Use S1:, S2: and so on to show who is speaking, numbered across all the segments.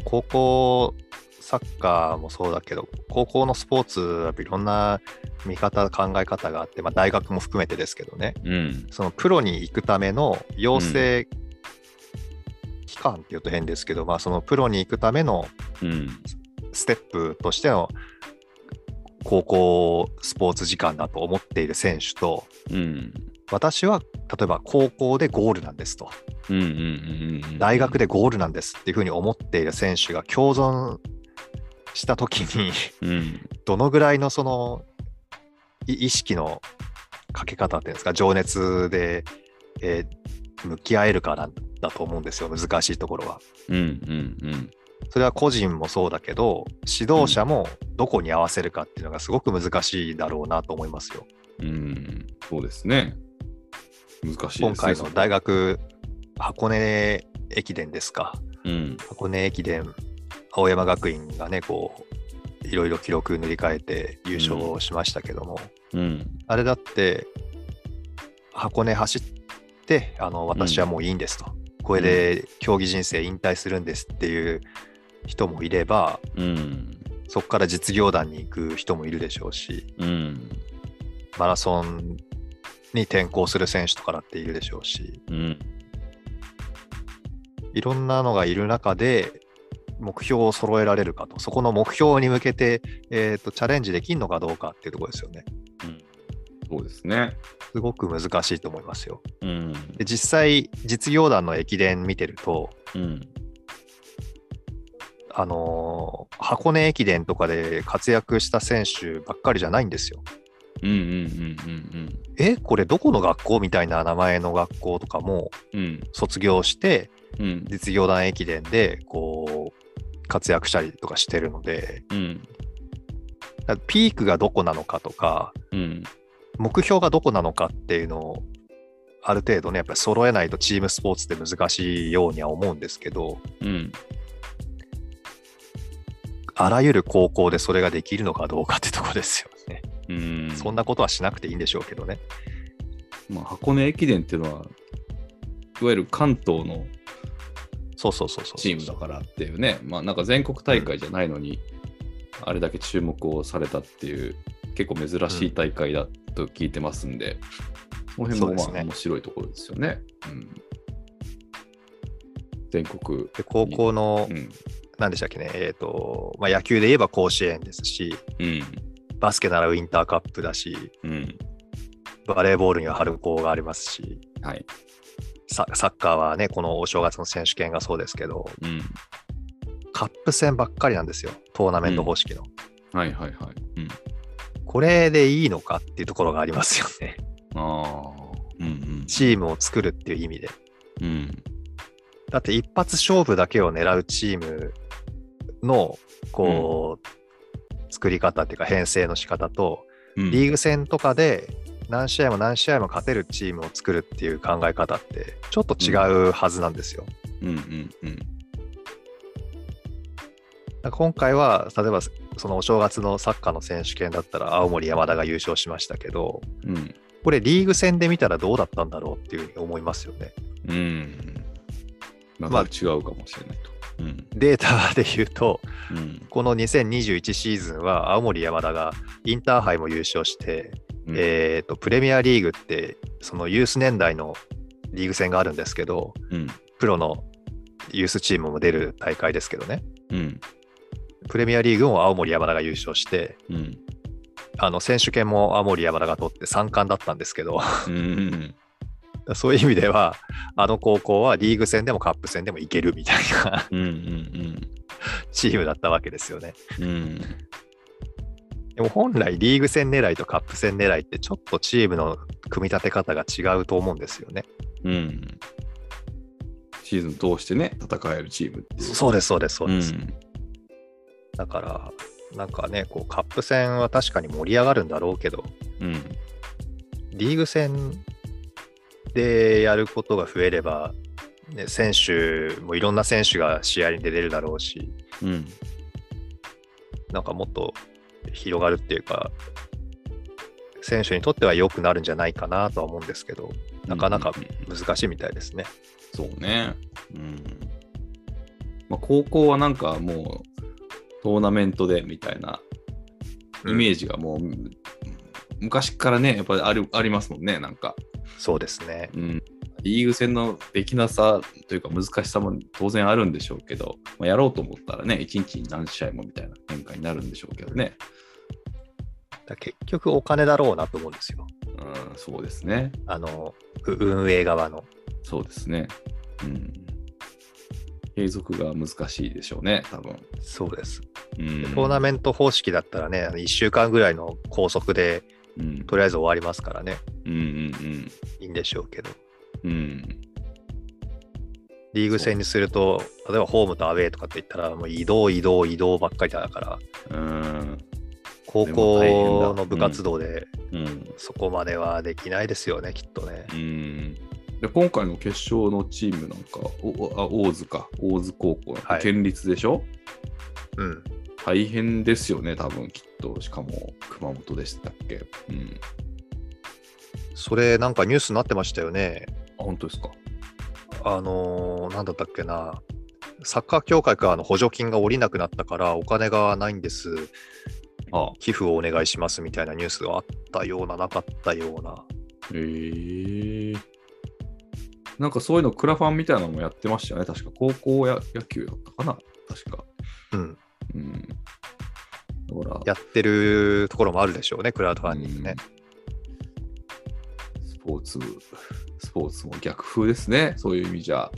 S1: あ、高校サッカーもそうだけど、高校のスポーツはいろんな見方、考え方があって、まあ、大学も含めてですけどね、
S2: うん。
S1: そのプロに行くための養成期間っていうと変ですけど、まあ、そのプロに行くための
S2: うん。
S1: ステップとしての高校スポーツ時間だと思っている選手と、
S2: うん。
S1: 私は例えば高校でゴールなんですと。大学でゴールなんですっていうふうに思っている選手が共存したときに、
S2: うん。
S1: どのぐらいのそのい意識のかけ方っていうんですか、情熱で、えー向き合えるかなんだと思うんですよ、難しいところは。
S2: うん。うん。うん。
S1: それは個人もそうだけど、指導者もどこに合わせるかっていうのがすごく難しいだろうなと思いますよ。
S2: うん。そうですね。難しいですね。
S1: 今回の大学箱根駅伝ですか。
S2: うん。
S1: 箱根駅伝、青山学院がね、こう、いろいろ記録塗り替えて優勝しましたけども、
S2: うん。
S1: あれだって、箱根走って、あの私はもういいんですと、これで競技人生引退するんですっていう人もいれば、
S2: うん。
S1: そこから実業団に行く人もいるでしょうし、
S2: うん。
S1: マラソンに転向する選手とかだっているでしょうし、
S2: うん。
S1: いろんなのがいる中で、目標を揃えられるかと、そこの目標に向けて、えーとチャレンジできるのかどうかっていうところですよね。
S2: そうですね。
S1: すごく難しいと思いますよ。
S2: うん。
S1: で実際、実業団の駅伝見てると、
S2: うん。
S1: あのー箱根駅伝とかで活躍した選手ばっかりじゃないんですよ。
S2: うん。うん。うん。
S1: え、これどこの学校みたいな名前の学校とかも
S2: うん。
S1: 卒業して、
S2: うん。
S1: 実業団駅伝でこう活躍したりとかしてるので、
S2: うん。
S1: ピークがどこなのかとか、
S2: うん。
S1: 目標がどこなのかっていうのを、ある程度ね、やっぱり揃えないとチームスポーツって難しいようには思うんですけど、
S2: うん。
S1: あらゆる高校でそれができるのかどうかってとこですよね。
S2: うん。
S1: そんなことはしなくていいんでしょうけどね。
S2: まあ、箱根駅伝っていうのは、いわゆる関東の
S1: そうそうそうそう。
S2: チームだからっていうね、まあなんか全国大会じゃないのに、あれだけ注目をされたっていう、結構珍しい大会だと聞いてますんで、その辺もまあ面白いところですよね。うん、全国、
S1: で高校の
S2: う、ん、
S1: 何でしたっけね、えっ、と、まあ、野球で言えば甲子園ですし、
S2: うん、
S1: バスケならウィンターカップだし、
S2: うん、
S1: バレーボールには春高がありますし、
S2: はい、
S1: ササッカーはね、このお正月の選手権がそうですけど、
S2: うん、
S1: カップ戦ばっかりなんですよ、トーナメント方式の。
S2: はいはいはい。うん、
S1: これでいいのかっていうところがありますよね。
S2: ああ、うんうん、
S1: チームを作るっていう意味で。
S2: うん、
S1: だって一発勝負だけを狙うチームの、こう、作り方っていうか編成の仕方と、
S2: うん、
S1: リーグ戦とかで何試合も何試合も勝てるチームを作るっていう考え方って、ちょっと違うはずなんですよ。
S2: うんうんうん、
S1: だから今回は、例えばそのお正月のサッカーの選手権だったら、青森山田が優勝しましたけど、
S2: うん、
S1: これリーグ戦で見たらどうだったんだろうっていうふうに思いますよね。
S2: うん。ま違うかもしれないと。うん、
S1: データで言うと、
S2: うん、
S1: この2021シーズンは青森山田がインターハイも優勝して、
S2: うん。
S1: えーとプレミアリーグってそのユース年代のリーグ戦があるんですけど
S2: うん、
S1: プロのユースチームも出る大会ですけどね。
S2: うん、
S1: プレミアリーグも青森山田が優勝して
S2: うん、
S1: あの選手権も青森山田が取って3冠だったんですけど
S2: うん、
S1: そういう意味ではあの高校はリーグ戦でもカップ戦でもいけるみたいな
S2: うん、うん、
S1: チームだったわけですよね。
S2: うん、
S1: でも本来リーグ戦狙いとカップ戦狙いってちょっとチームの組み立て方が違うと思うんですよね。
S2: うん。シーズン通してね、戦えるチーム。
S1: そうです、そうです、そうです。
S2: ん
S1: だから、なんかね、こうカップ戦は確かに盛り上がるんだろうけど、
S2: うん、
S1: リーグ戦でやることが増えれば、ね、選手もいろんな選手が試合に出れるだろうし、
S2: うん、
S1: なんかもっと広がるっていうか、選手にとっては良くなるんじゃないかなとは思うんですけど、なかなか
S2: うんうんうん
S1: 難しいみたいですね。
S2: そうね。うん。まあ、高校はなんかもうトーナメントでみたいなイメージがもう、昔からね、やっぱりあるありますもんね、なんか。
S1: そうですね。
S2: うん。リーグ戦のできなさというか難しさも当然あるんでしょうけど、まあ、やろうと思ったらね、1日に何試合もみたいな変化になるんでしょうけどね。
S1: だ結局お金だろうなと思うんですよ。
S2: うん、そうですね。
S1: あの、う運営側の。
S2: そうですね。うん。継続が難しいでしょうね、多分。
S1: そうです。
S2: うん。
S1: トーナメント方式だったらね、1週間ぐらいの拘束で
S2: うん、
S1: とりあえず終わりますからね、
S2: うんうん
S1: いいんでしょうけど。
S2: うん。うん。
S1: リーグ戦にすると、例えばホームとアウェーとかって言ったら、もう移動、移動、移動ばっかりだから、
S2: うん。
S1: 高校の部活動で
S2: うん。
S1: そこまではできないですよね、きっとね。
S2: うんで今回の決勝のチームなんか、おあ大津か、大津高校、
S1: はい
S2: 県立でしょ？
S1: うん。
S2: 大変ですよね、多分きっと。しかも熊本でしたっけ？うん。
S1: それなんかニュースになってましたよね。
S2: あ、本当ですか？
S1: あのーなんだったっけな。サッカー協会からの補助金が下りなくなったからお金がないんです。
S2: あ
S1: 寄付をお願いしますみたいなニュースがあったような、なかったような。
S2: へえなんかそういうのクラファンみたいなのもやってましたよね。確か高校や野球だったかな。確か。
S1: うん。
S2: うん。だから、
S1: やってるところもあるでしょうね、クラウドファンディングね。
S2: うんスポーツ、スポーツも逆風ですね。そういう意味じゃ。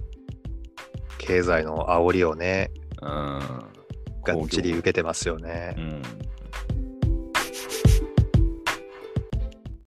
S1: 経済の煽りをね、
S2: うん。
S1: がっちり受けてますよね
S2: う。ん。